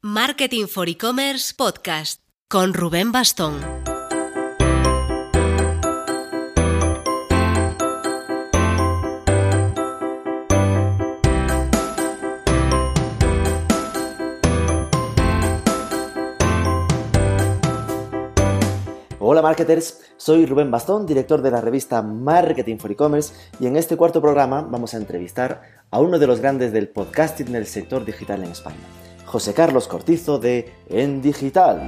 Marketing for E-Commerce Podcast con Rubén Bastón. Hola marketers, soy Rubén Bastón, director de la revista Marketing for E-Commerce y en este cuarto programa vamos a entrevistar a uno de los grandes del podcasting en el sector digital en España, José Carlos Cortizo de En Digital.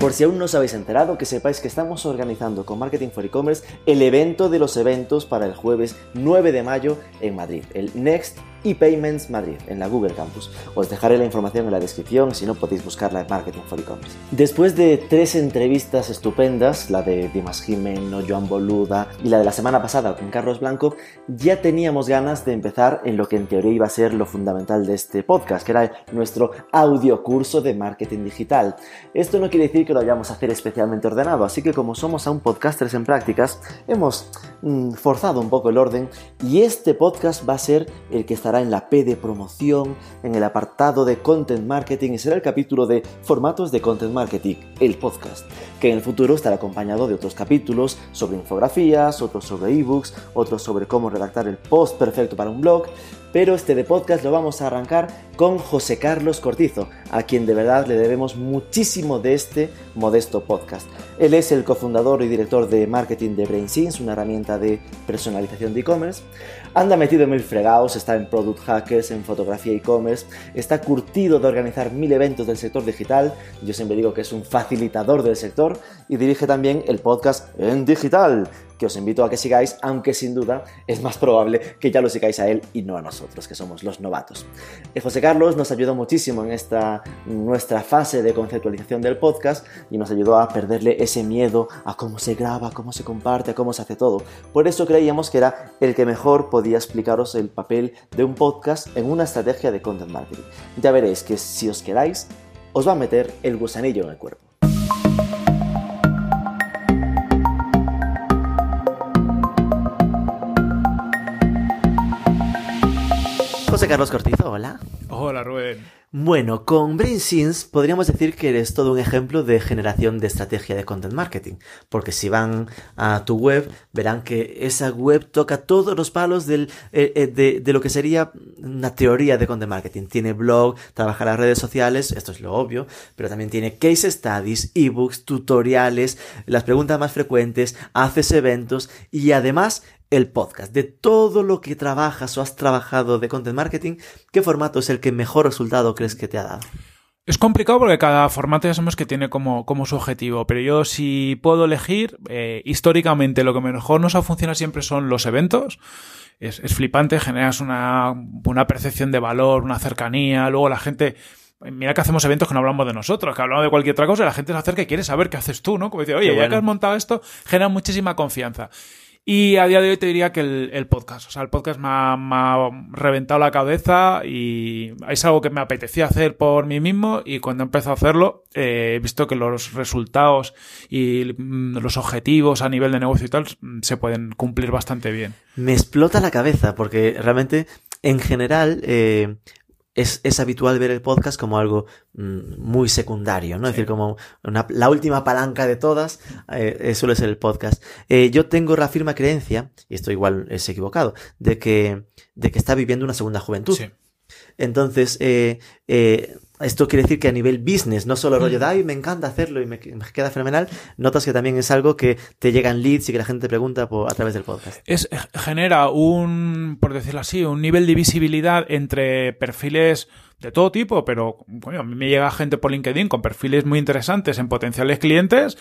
Por si aún no os habéis enterado, que sepáis que estamos organizando con Marketing for E-Commerce el evento de los eventos para el jueves 9 de mayo en Madrid, el Next y Payments Madrid, en la Google Campus. Os dejaré la información en la descripción, si no podéis buscarla en Marketing for E-Commerce. Después de tres entrevistas estupendas, la de Dimas Jimeno, Joan Boluda y la de la semana pasada con Carlos Blanco, ya teníamos ganas de empezar en lo que en teoría iba a ser lo fundamental de este podcast, que era nuestro audio curso de marketing digital. Esto no quiere decir que lo vayamos a hacer especialmente ordenado, así que como somos aún podcasters en prácticas, hemos mm, forzado un poco el orden y este podcast va a ser el que estará en la P de promoción, en el apartado de content marketing y será el capítulo de formatos de content marketing, el podcast, que en el futuro estará acompañado de otros capítulos sobre infografías, otros sobre ebooks, otros sobre cómo redactar el post perfecto para un blog, pero este de podcast lo vamos a arrancar con José Carlos Cortizo, a quien de verdad le debemos muchísimo de este modesto podcast. Él es el cofundador y director de marketing de BrainSense, una herramienta de personalización de e-commerce. Anda metido en mil fregados, está en Product Hackers, en fotografía e-commerce, está curtido de organizar mil eventos del sector digital, yo siempre digo que es un facilitador del sector y dirige también el podcast En Digital, que os invito a que sigáis, aunque sin duda es más probable que ya lo sigáis a él y no a nosotros, que somos los novatos. Eh, José Carlos nos ayudó muchísimo en esta nuestra fase de conceptualización del podcast y nos ayudó a perderle ese miedo a cómo se graba, cómo se comparte, cómo se hace todo. Por eso creíamos que era el que mejor podía explicaros el papel de un podcast en una estrategia de content marketing. Ya veréis que si os queráis, os va a meter el gusanillo en el cuerpo. Carlos Cortizo, hola. Hola, Rubén. Bueno, con BrainSense podríamos decir que eres todo un ejemplo de generación de estrategia de content marketing, porque si van a tu web verán que esa web toca todos los palos del, eh, eh, de, de, lo que sería una teoría de content marketing. Tiene blog, trabaja las redes sociales, esto es lo obvio, pero también tiene case studies, ebooks, tutoriales, las preguntas más frecuentes, haces eventos y además el podcast, de todo lo que trabajas o has trabajado de content marketing, ¿qué formato es el que mejor resultado crees que te ha dado? Es complicado porque cada formato ya sabemos que tiene como, como su objetivo, pero yo si puedo elegir, eh, históricamente lo que mejor nos ha funcionado siempre son los eventos. Es, es flipante, generas una, una percepción de valor, una cercanía, luego la gente Mira que hacemos eventos que no hablamos de nosotros, que hablamos de cualquier otra cosa y la gente se acerca y quiere saber qué haces tú, ¿no? Como dice, oye, qué ya bueno. que has montado esto, genera muchísima confianza. Y a día de hoy te diría que el, podcast, o sea, el podcast me ha, reventado la cabeza y es algo que me apetecía hacer por mí mismo y cuando empecé a hacerlo eh, he visto que los resultados y los objetivos a nivel de negocio y tal se pueden cumplir bastante bien. Me explota la cabeza porque realmente en general eh, es, es, habitual ver el podcast como algo mm, muy secundario, ¿no? Es decir, como una, la última palanca de todas eh, suele ser el podcast. Eh, yo tengo la firme creencia, y esto igual es equivocado, de que, de que está viviendo una segunda juventud. Sí. Entonces, eh, eh, esto quiere decir que a nivel business, no solo rollo de, ay, me encanta hacerlo y me, me, queda fenomenal, notas que también es algo que te llegan leads y que la gente te pregunta por, a través del podcast. Es, genera un, por decirlo así, un nivel de visibilidad entre perfiles de todo tipo, pero bueno, a mí me llega gente por LinkedIn con perfiles muy interesantes en potenciales clientes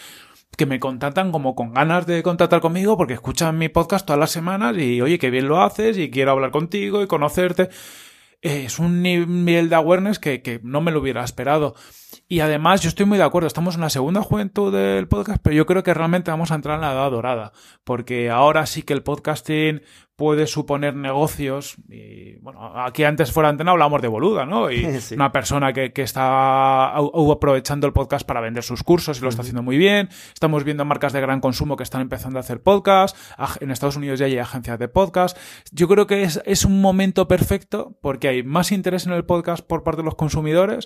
que me contactan como con ganas de contactar conmigo porque escuchan mi podcast todas las semanas y oye, qué bien lo haces y quiero hablar contigo y conocerte es un nivel de awareness que, que, no me lo hubiera esperado. Y además, yo estoy muy de acuerdo, estamos en la segunda juventud del podcast, pero yo creo que realmente vamos a entrar en la edad dorada, porque ahora sí que el podcasting puede suponer negocios. Y bueno, aquí antes fuera antena hablábamos de boluda, ¿no? Y Sí. una persona que, que está aprovechando el podcast para vender sus cursos y lo está haciendo muy bien. Estamos viendo marcas de gran consumo que están empezando a hacer podcast. En Estados Unidos ya hay agencias de podcast. Yo creo que es, es un momento perfecto porque hay más interés en el podcast por parte de los consumidores.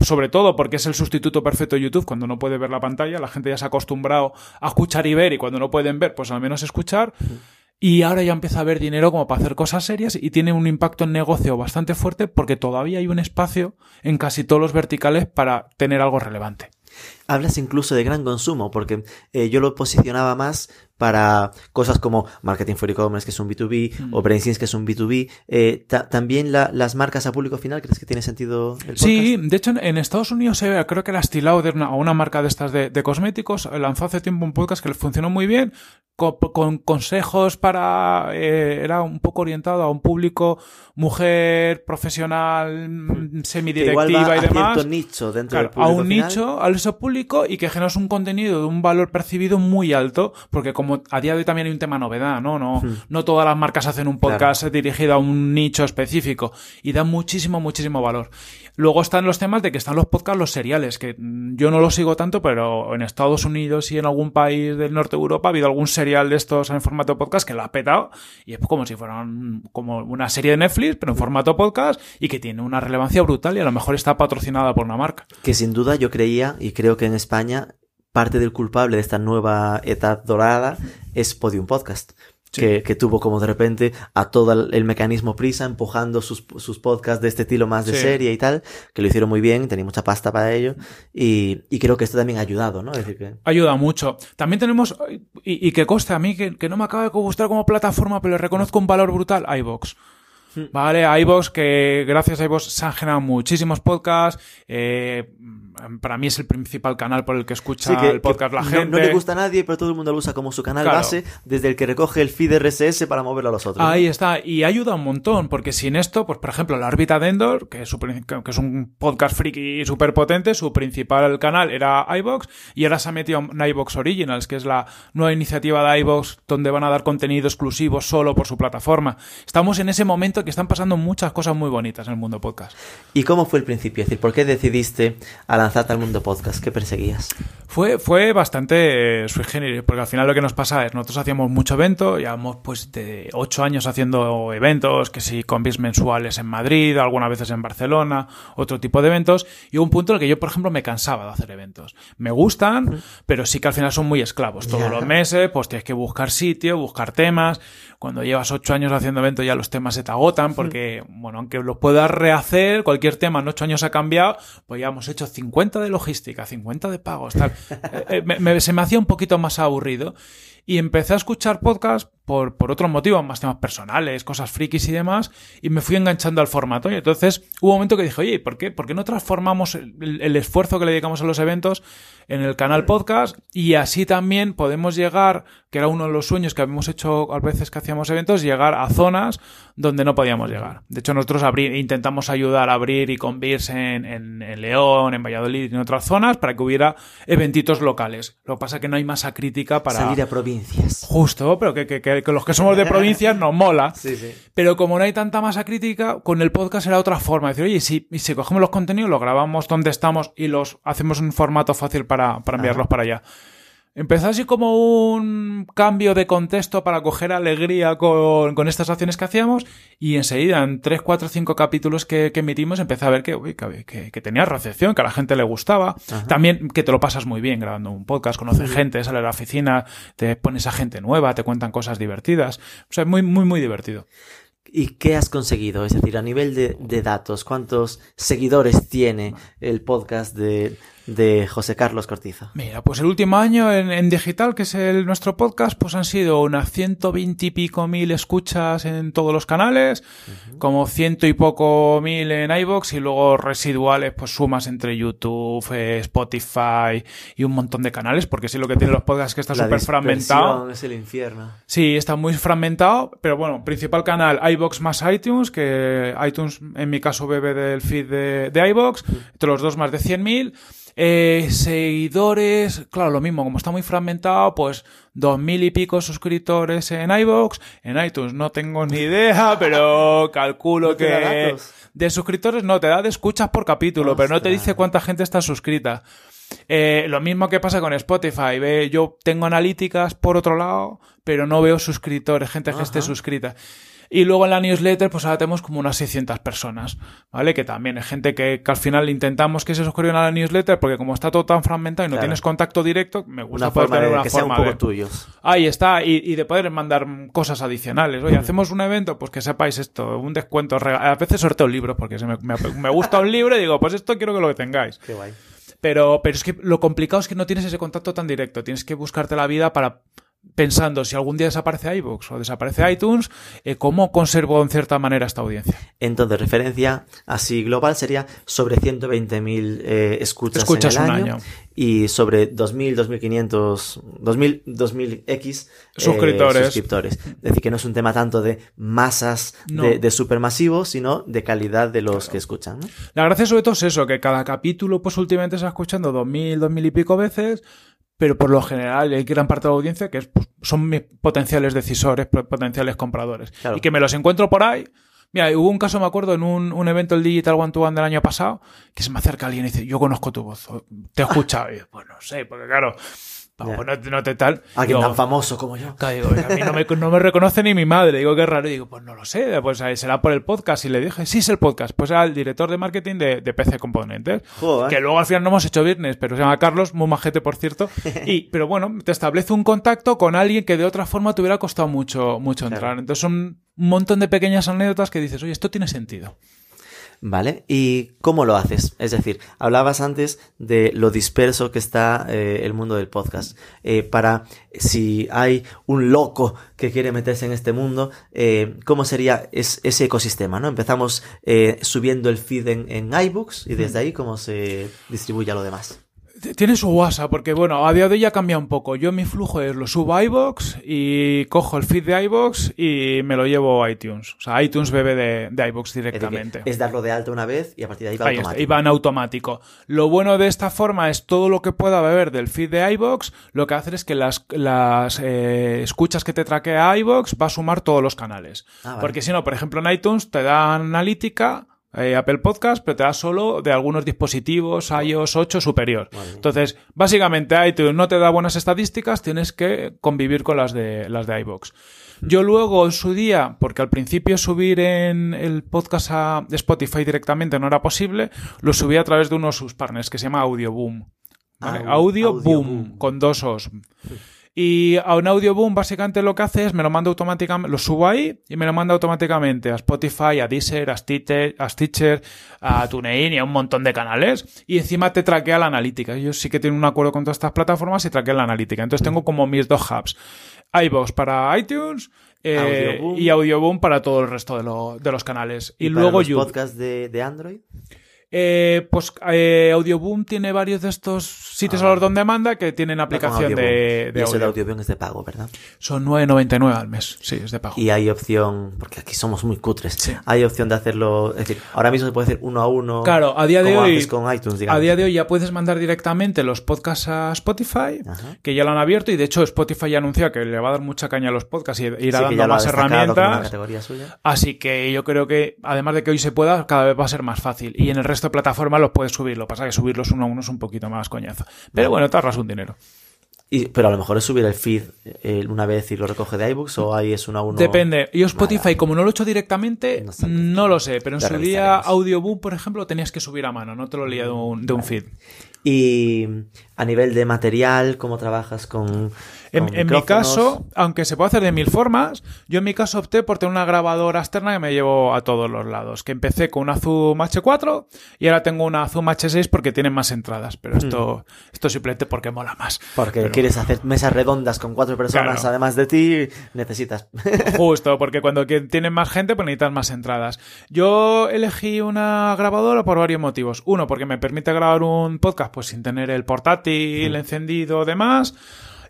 Sobre todo porque es el sustituto perfecto de YouTube cuando no puede ver la pantalla. La gente ya se ha acostumbrado a escuchar y ver y cuando no pueden ver, pues al menos escuchar. Y ahora ya empieza a haber dinero como para hacer cosas serias y tiene un impacto en negocio bastante fuerte porque todavía hay un espacio en casi todos los verticales para tener algo relevante. Hablas incluso de gran consumo, porque eh, yo lo posicionaba más para cosas como Marketing for E-Commerce, que es un B2B, Mm. o BrainSense, que es un B2B. Eh, ta- también la- las marcas a público final, ¿crees que tiene sentido el podcast? Sí, de hecho en, en Estados Unidos se ve, creo que la Estée Lauder, una, una marca de estas de, de cosméticos, lanzó hace tiempo un podcast que le funcionó muy bien, con, con consejos para, eh, era un poco orientado a un público mujer, profesional, mm, Que igual semidirectiva va y a demás. cierto nicho dentro Claro, del público a un final. nicho, al eso público y que generas un contenido de un valor percibido muy alto, porque como a día de hoy también hay un tema novedad, ¿no? No, no todas las marcas hacen un podcast dirigido a un nicho específico y da muchísimo, muchísimo valor. Luego están los temas de que están los podcasts, los seriales, que mm, yo no los sigo tanto, pero en Estados Unidos y en algún país del norte de Europa ha habido algún serial de estos en formato podcast que lo ha petado y es como si fueran como una serie de Netflix, pero en formato podcast y que tiene una relevancia brutal y a lo mejor está patrocinada por una marca. Que sin duda yo creía, y creo que en España, parte del culpable de esta nueva edad dorada es Podium Podcast. Que, que tuvo como de repente a todo el, el mecanismo prisa empujando sus, sus podcasts de este estilo más de Sí. serie y tal, que lo hicieron muy bien, tenía mucha pasta para ello, y, y creo que esto también ha ayudado, ¿no? Es decir, que Ayuda mucho. También tenemos, y, y que conste a mí que, que no me acaba de gustar como plataforma, pero le reconozco un valor brutal, iVox. Vale, iVox, que gracias a iVox se han generado muchísimos podcasts. eh, para mí es el principal canal por el que escucha Sí, que- el podcast la gente. No, le gusta a nadie, pero todo el mundo lo usa como su canal Claro. base, desde el que recoge el feed RSS para moverlo a los otros. Ahí está, y ayuda un montón, porque sin esto, pues por ejemplo, la órbita de Endor, que es, su prin- que es un podcast friki súper potente, su principal canal era iBox, y ahora se ha metido en iBox Originals, que es la nueva iniciativa de iBox, donde van a dar contenido exclusivo solo por su plataforma. Estamos en ese momento que están pasando muchas cosas muy bonitas en el mundo podcast. ¿Y cómo fue el principio? Es decir, ¿por qué decidiste a lanzarte al mundo podcast? ¿Qué perseguías? Fue, fue bastante eh, sui generis, porque al final lo que nos pasa es, nosotros hacíamos mucho evento, llevamos pues de ocho años haciendo eventos, que sí, combis mensuales en Madrid, algunas veces en Barcelona, otro tipo de eventos, y hubo un punto en el que yo, por ejemplo, me cansaba de hacer eventos. Me gustan, pero sí que al final son muy esclavos. Todos los meses, pues tienes que buscar sitio, buscar temas. Cuando llevas ocho años haciendo eventos ya los temas se te agotan, porque, bueno, aunque los puedas rehacer, cualquier tema en ocho años ha cambiado, pues ya hemos hecho 50 de logística, 50 de pagos, tal. Eh, eh, me- me- se me hacía un poquito más aburrido. Y empecé a escuchar podcast por, por otros motivos, más temas personales, cosas frikis y demás, y me fui enganchando al formato. Y entonces hubo un momento que dije, oye, ¿por qué, ¿por qué no transformamos el, esfuerzo que le dedicamos a los eventos en el canal podcast? Y así también podemos llegar, que era uno de los sueños que habíamos hecho a veces que hacíamos eventos, llegar a zonas donde no podíamos llegar. De hecho, nosotros abrir, intentamos ayudar a abrir y convirs en, en, en León, en Valladolid y en otras zonas para que hubiera eventitos locales. Lo que pasa es que no hay masa crítica para... Salir a provincias. Justo, pero que, que- que- que los que somos de provincias nos mola. Sí, sí. Pero como no hay tanta masa crítica, con el podcast era otra forma. Decir, oye, si, si cogemos los contenidos, los grabamos donde estamos y los hacemos en un formato fácil para, para enviarlos para allá. Empezó así como un cambio de contexto para coger alegría con, con estas acciones que hacíamos y enseguida en 3, 4, 5 capítulos que, que emitimos empecé a ver que, uy, que, que- que tenía recepción, que a la gente le gustaba. También que te lo pasas muy bien grabando un podcast, conoces gente, sales a la oficina, te pones a gente nueva, te cuentan cosas divertidas. O sea, muy, muy, muy divertido. ¿Y qué has conseguido? Es decir, a nivel de, de datos, ¿cuántos seguidores tiene el podcast de, de José Carlos Cortizo? Mira, pues el último año en, en digital, que es el, nuestro podcast, pues han sido unas 120 y pico mil escuchas en todos los canales, como ciento y poco mil en iVoox y luego residuales, pues sumas entre YouTube, eh, Spotify y un montón de canales, porque sí lo que tiene los podcasts es que está súper fragmentado. es el infierno. Sí, está muy fragmentado, pero bueno, principal canal iBox más iTunes, que iTunes en mi caso bebe del feed de, de iBox, entre los dos más de 100.000. Eh, seguidores, claro, lo mismo, como está muy fragmentado, pues dos mil y pico suscriptores en iBox, en iTunes no tengo ni idea, pero calculo ¿No te da que de suscriptores no te da de escuchas por capítulo, pero no te dice cuánta gente está suscrita. Eh, lo mismo que pasa con Spotify. Ve, yo tengo analíticas por otro lado, pero no veo suscriptores, gente que esté suscrita. Y luego en la newsletter, pues ahora tenemos como unas 600 personas, ¿vale? Que también es gente que, que al final intentamos que se suscriban a la newsletter, porque como está todo tan fragmentado y no Claro. tienes contacto directo, me gusta Una poder forma tener de una que sean un forma poco de- tuyos. Ahí está, y, y de poder mandar cosas adicionales. Oye, hacemos un evento, pues que sepáis esto, un descuento. A veces sorteo libros, porque se me, me- me gusta un libro y digo, pues esto quiero que lo tengáis. Qué guay. Pero, pero es que lo complicado es que no tienes ese contacto tan directo. Tienes que buscarte la vida para pensando si algún día desaparece iVoox o desaparece iTunes, eh, cómo conservo en cierta manera esta audiencia. Entonces, referencia así global sería sobre 120.000 eh, escuchas, Escuchas en el un año, año. y sobre 2.000, 2.500, 2.000, 2.000X eh, Suscriptores. suscriptores. Es decir, que no es un tema tanto de masas No. de, de supermasivos, sino de calidad de los que escuchan. ¿no? La gracia sobre todo es eso, que cada capítulo pues últimamente se va escuchando dos mil, dos mil y pico veces, pero por lo general hay gran parte de la audiencia que es, pues, son mis potenciales decisores, po- potenciales compradores. Claro. Y que me los encuentro por ahí. Mira, hubo un caso, me acuerdo, en un, un evento el Digital One to One del año pasado, que se me acerca alguien y dice, yo conozco tu voz, te he escuchado. Y yo, pues no sé, porque claro, Pues no, te- no te tal. Alguien Digo, tan famoso como yo. Claro, digo, a mí no me, no me reconoce ni mi madre. Digo, qué raro. Y digo, pues no lo sé. Pues eh, será por el podcast. Y le dije, sí, es el podcast. Pues era el director de marketing de, de PC Componentes. Joder. Que luego al final no hemos hecho business, pero se llama Carlos, muy majete, por cierto. Y, pero bueno, te establece un contacto con alguien que de otra forma te hubiera costado mucho, mucho Claro. entrar. Entonces son un montón de pequeñas anécdotas que dices, oye, esto tiene sentido. ¿Vale? ¿Y cómo lo haces? Es decir, hablabas antes de lo disperso que está eh, el mundo del podcast. Eh, para si hay un loco que quiere meterse en este mundo, eh, ¿cómo sería es- ese ecosistema? ¿no? Empezamos eh, subiendo el feed en, en iBooks y desde ahí cómo se distribuye a lo demás. Tiene su WhatsApp, porque bueno, a día de hoy ya cambia un poco. Yo mi flujo es lo subo a iVoox y cojo el feed de iVoox y me lo llevo a iTunes. O sea, iTunes bebe de, de decir, directamente. es darlo de alta una vez y a partir de ahí va Ahí está, automático. y va en automático. Lo bueno de esta forma es todo lo que pueda beber del feed de iVoox, lo que hace es que las, las eh, escuchas que te traquea iVoox va a sumar todos los canales. Ah, vale. Porque si no, por ejemplo, en iTunes te da analítica, eh, Apple Podcast, pero te da solo de algunos dispositivos iOS 8 superior. Entonces, básicamente iTunes no te da buenas estadísticas, tienes que convivir con las de las de iVoox. Yo luego en su día, porque al principio subir en el podcast a Spotify directamente no era posible, lo subí a través de uno de sus partners que se llama Audioboom. ¿vale? Au- Audio. Boom, con dos os. Y a un Audioboom básicamente lo que hace es me lo manda automáticamente, lo subo ahí y me lo manda automáticamente a Spotify, a Deezer, a Stitcher, a, Stitcher, a TuneIn y a un montón de canales. Y encima te traquea la analítica. Yo sí que tengo un acuerdo con todas estas plataformas y traquea la analítica. Entonces tengo como mis dos hubs. iVoox para iTunes eh, Audioboom. y Audioboom para todo el resto de, lo- de los canales. Y, para luego los YouTube. podcasts de, de Android. Eh, pues eh, Audioboom tiene varios de estos sitios Ah. a los donde manda que tienen aplicación de, Y de eso de audio. Audioboom es de pago, ¿verdad? Son 9.99 al mes. Sí, es de pago. Y hay opción, porque aquí somos muy cutres, Sí. hay opción de hacerlo, es decir, ahora mismo se puede hacer uno a uno. Claro, a día de como hoy- con iTunes, digamos. A día de hoy ya puedes mandar directamente los podcasts a Spotify, Ajá. que ya lo han abierto y de hecho Spotify ya anunció que le va a dar mucha caña a los podcasts y irá Sí, dando más herramientas. Así que yo creo que, además de que hoy se pueda, cada vez va a ser más fácil. Y en el resto de plataformas los puedes subir. Lo que pasa es que subirlos uno a uno es un poquito más coñazo. Pero bueno, te ahorras un dinero. Y, pero a lo mejor es subir el feed eh, una vez y lo recoge de iBooks o ahí es uno a uno. Depende. Yo Spotify, como no lo he hecho directamente, No sé. no lo sé. Pero en su día. Audioboom, por ejemplo, tenías que subir a mano. No te lo leía de un, de un feed. Y A nivel de material, ¿cómo trabajas con, En, con en mi caso, aunque se puede hacer de mil formas, yo en mi caso opté por tener una grabadora externa que me llevo a todos los lados. Que empecé con una Zoom H4 y ahora tengo una Zoom H6 porque tiene más entradas. Pero esto, esto simplemente porque mola más. Porque Pero- quieres hacer mesas redondas con cuatro personas, Claro. además de ti, necesitas. Justo, porque cuando tienen más gente, pues necesitas más entradas. Yo elegí una grabadora por varios motivos. Uno, porque me permite grabar un podcast pues sin tener el portátil encendido o demás.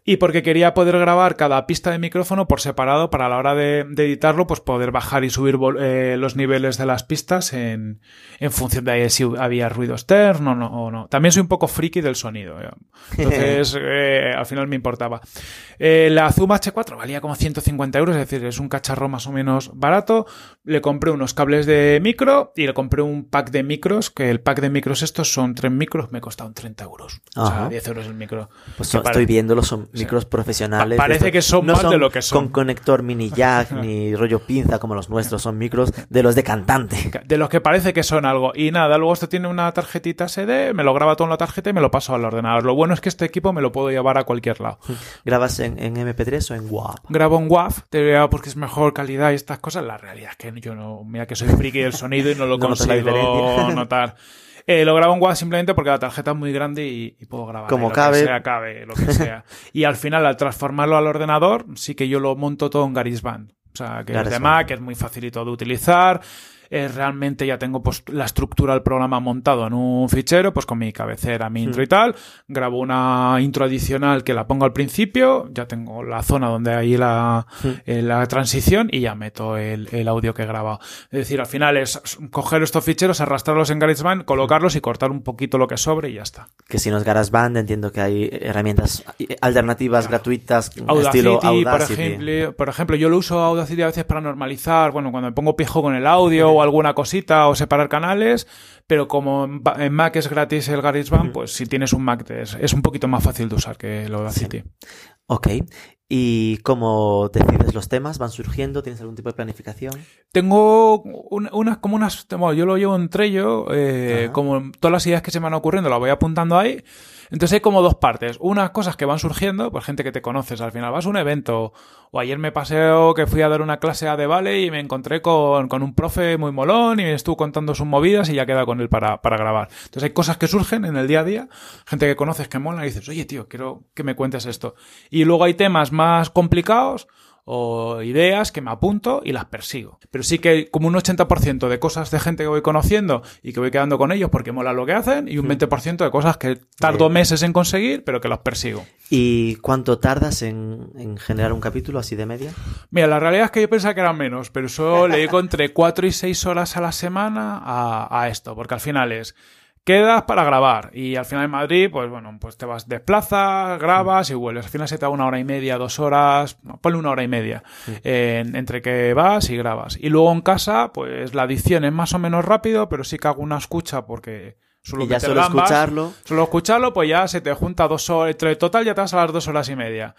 Y porque quería poder grabar cada pista de micrófono por separado para a la hora de, de editarlo, pues poder bajar y subir eh, los niveles de las pistas en, en función de si había ruido externo o no, o no. También soy un poco friki del sonido. eh. Entonces, eh, al final me importaba. La Zoom H4 valía como 150 euros, es decir, es un cacharro más o menos barato. Le compré unos cables de micro y le compré un pack de micros, que el pack de micros estos son tres micros, me costaron 30 euros. O sea, Ajá. 10 euros el micro. Pues son- estoy viéndolo, son micros profesionales. Pa- parece que son no más de lo que son. Con conector mini jack ni rollo pinza como los nuestros, son micros de los de cantante. De los que parece que son algo. Y nada, luego esto tiene una tarjetita SD, me lo graba todo en la tarjeta y me lo paso al ordenador. Lo bueno es que este equipo me lo puedo llevar a cualquier lado. ¿Grabas en, en MP3 o en WAV? Grabo en WAV, te diría porque es mejor calidad y estas cosas. La realidad es que yo no, mira que soy friki del sonido y no lo No consigo notar. Eh, lo grabo en WAV simplemente porque la tarjeta es muy grande y, y puedo grabar. Como lo cabe. Que sea, cabe, lo que sea. y al final, al transformarlo al ordenador, sí que yo lo monto todo en GarageBand. O sea, que es de. Mac, que es muy facilito de utilizar. Eh, realmente ya tengo pues, la estructura del programa montado en un fichero, pues con mi cabecera, mi intro y tal. Grabo una intro adicional que la pongo al principio, ya tengo la zona donde hay la, eh, la transición y ya meto el, el audio que he grabado. Es decir, al final es coger estos ficheros, arrastrarlos en GarageBand, colocarlos y cortar un poquito lo que sobre y ya está. Que si no es GarageBand, entiendo que hay herramientas alternativas gratuitas, Audacity, estilo por, Audacity. ejemplo, por ejemplo, yo lo uso Audacity a veces para normalizar, bueno, cuando me pongo pijo con el audio o alguna cosita o separar canales, pero como en Mac es gratis el GarageBand, pues si tienes un Mac es, es un poquito más fácil de usar que el Audacity. Ok. ¿Y cómo decides los temas? ¿Van surgiendo? ¿Tienes algún tipo de planificación? Tengo un- unas como unas, bueno, yo lo llevo en Trello, eh, como todas las ideas que se me van ocurriendo las voy apuntando ahí. Entonces hay como dos partes. Unas cosas que van surgiendo, pues gente que te conoces al final. Vas a un evento, o ayer me paseo que fui a dar una clase a De Vale y me encontré con, con un profe muy molón y me estuvo contando sus movidas y ya queda con él para, para grabar. Entonces hay cosas que surgen en el día a día, gente que conoces que mola y dices, oye tío, quiero que me cuentes esto. Y luego hay temas más complicados o ideas que me apunto y las persigo. Pero sí que hay como un 80% de cosas de gente que voy conociendo y que voy quedando con ellos porque mola lo que hacen y un 20% de cosas que tardo meses en conseguir pero que los persigo. ¿Y cuánto tardas en, en generar un capítulo así de media? Mira, la realidad es que yo pensaba que eran menos, pero eso le dedico entre 4 y 6 horas a la semana a, a esto, porque al final es quedas para grabar y al final en Madrid, pues bueno, pues te vas, desplazas, grabas y vuelves. Al final se te da una hora y media, dos horas, no, ponle una hora y media eh, entre que vas y grabas. Y luego en casa, pues la edición es más o menos rápido, pero sí que hago una escucha porque suelo y ya solo escucharlo. Solo escucharlo, pues ya se te junta dos horas, entre total ya te vas a las dos horas y media.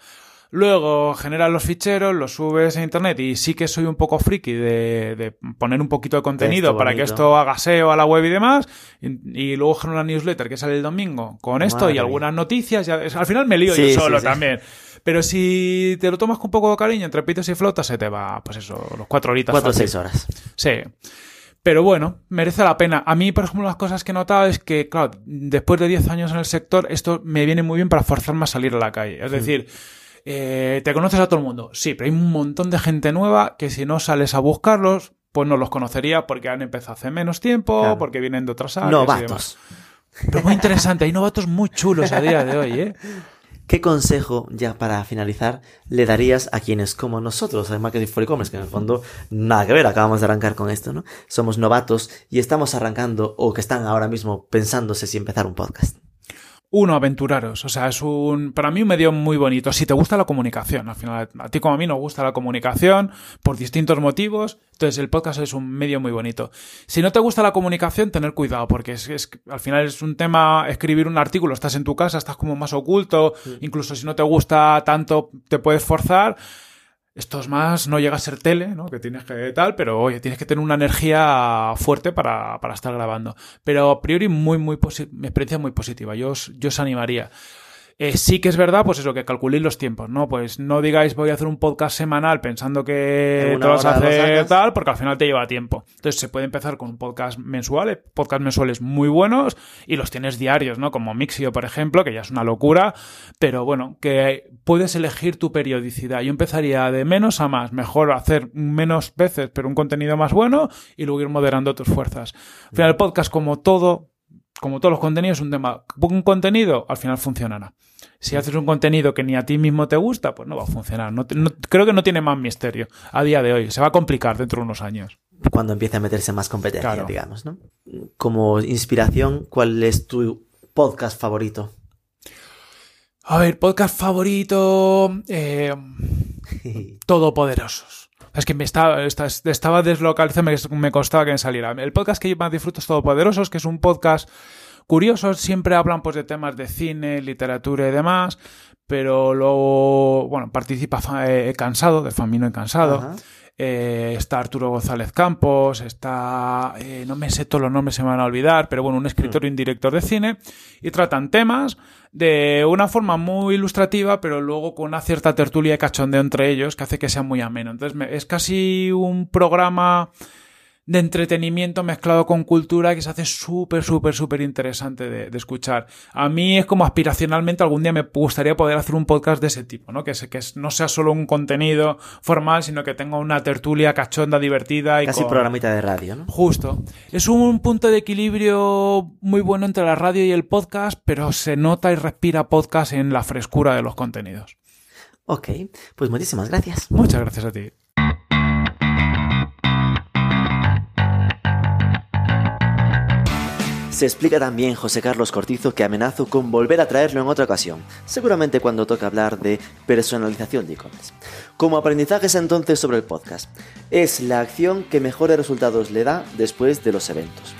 Luego generas los ficheros, los subes a internet y sí que soy un poco friki de, de poner un poquito de contenido para que esto haga SEO a la web y demás. Y, y luego genero una newsletter que sale el domingo con esto Madre y algunas noticias. Al final me lío Sí, yo solo sí, sí. también. Pero si te lo tomas con un poco de cariño, entre pitos y flotas, se te va, pues eso, los cuatro horitas. Cuatro o seis horas. Sí. Pero bueno, merece la pena. A mí, por ejemplo, las cosas que he notado es que, claro, después de 10 años en el sector, esto me viene muy bien para forzarme a salir a la calle. Es decir, eh, te conoces a todo el mundo. Sí, pero hay un montón de gente nueva que si no sales a buscarlos, pues no los conocería porque han empezado hace menos tiempo, Claro. porque vienen de otras áreas. y demás. Novatos. Pero muy interesante. Hay novatos muy chulos a día de hoy, ¿eh? ¿Qué consejo, ya para finalizar, le darías a quienes como nosotros, en Marketing for E-Commerce, que en el fondo nada que ver, acabamos de arrancar con esto, ¿no? Somos novatos y estamos arrancando o que están ahora mismo pensándose si empezar un podcast. Uno, aventuraros. O sea, es un, para mí un medio muy bonito. Si te gusta la comunicación, al final, a ti como a mí nos gusta la comunicación por distintos motivos. Entonces, el podcast es un medio muy bonito. Si no te gusta la comunicación, tener cuidado, porque es, es- al final es un tema, escribir un artículo, estás en tu casa, estás como más oculto, incluso si no te gusta tanto, te puedes forzar. Esto es más, no llega a ser tele, ¿no? Que tienes que tal, pero oye, tienes que tener una energía fuerte para, para estar grabando. Pero a priori, muy, muy mi experiencia es muy positiva. Yo os, yo os animaría. Eh, sí que es verdad, pues eso, que calculéis los tiempos, ¿no? Pues no digáis voy a hacer un podcast semanal pensando que te vas a hacer tal, porque al final te lleva tiempo. Entonces se puede empezar con un podcast mensual, eh, podcast mensuales muy buenos, y los tienes diarios, ¿no? Como Mixio, por ejemplo, que ya es una locura, pero bueno, que puedes elegir tu periodicidad. Yo empezaría de menos a más, mejor hacer menos veces, pero un contenido más bueno, y luego ir moderando tus fuerzas. Al final, el podcast, como todo, como todos los contenidos, un tema. Un contenido, al final funcionará. Si haces un contenido que ni a ti mismo te gusta, pues no va a funcionar. No, creo que no tiene más misterio a día de hoy. Se va a complicar dentro de unos años. Cuando empiece a meterse más competencia, digamos, ¿no? Como inspiración, ¿cuál es tu podcast favorito? A ver, podcast favorito. Eh, Todopoderosos. Es que me estaba, estaba deslocalizado, me, me costaba que me saliera. El podcast que yo más disfruto es Todopoderosos, que es un podcast curioso. Siempre hablan pues de temas de cine, literatura y demás. Pero luego, bueno, participa eh, Cansado, de Famino y Cansado. Eh, está Arturo González Campos, está, eh, no me sé todos los nombres, se me van a olvidar, pero bueno, un escritor y un director de cine, y tratan temas de una forma muy ilustrativa, pero luego con una cierta tertulia de cachondeo entre ellos que hace que sea muy ameno. Entonces es casi un programa de entretenimiento mezclado con cultura que se hace súper, súper, súper interesante de, escuchar. A mí es como aspiracionalmente algún día me gustaría poder hacer un podcast de ese tipo, ¿no? Que, que no sea solo un contenido formal, sino que tenga una tertulia cachonda, divertida y Casi programita de radio, ¿no? Justo. Es un punto de equilibrio muy bueno entre la radio y el podcast, pero se nota y respira podcast en la frescura de los contenidos. Ok, pues muchísimas gracias. Muchas gracias a ti. Se explica también José Carlos Cortizo que amenazo con volver a traerlo en otra ocasión, seguramente cuando toque hablar de personalización de e-commerce. Como aprendizajes entonces sobre el podcast, es la acción que mejores resultados le da después de los eventos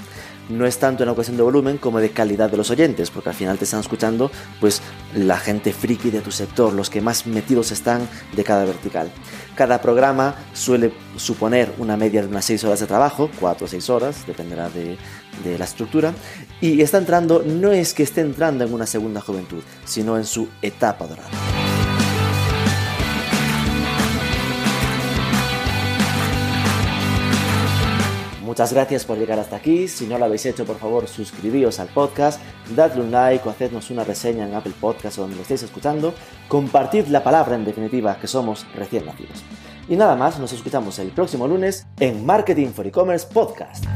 no es tanto en la cuestión de volumen como de calidad de los oyentes, porque al final te están escuchando pues la gente friki de tu sector, los que más metidos están de cada vertical. Cada programa suele suponer una media de unas 6 horas de trabajo, 4 o 6 horas, dependerá de, de la estructura, y está entrando, no es que esté entrando en una segunda juventud, sino en su etapa dorada. Muchas gracias por llegar hasta aquí. Si no lo habéis hecho, por favor, suscribíos al podcast, dadle un like o hacednos una reseña en Apple Podcast o donde lo estéis escuchando. Compartid la palabra, en definitiva, que somos recién nacidos. Y nada más, nos escuchamos el próximo lunes en Marketing for E-Commerce Podcast.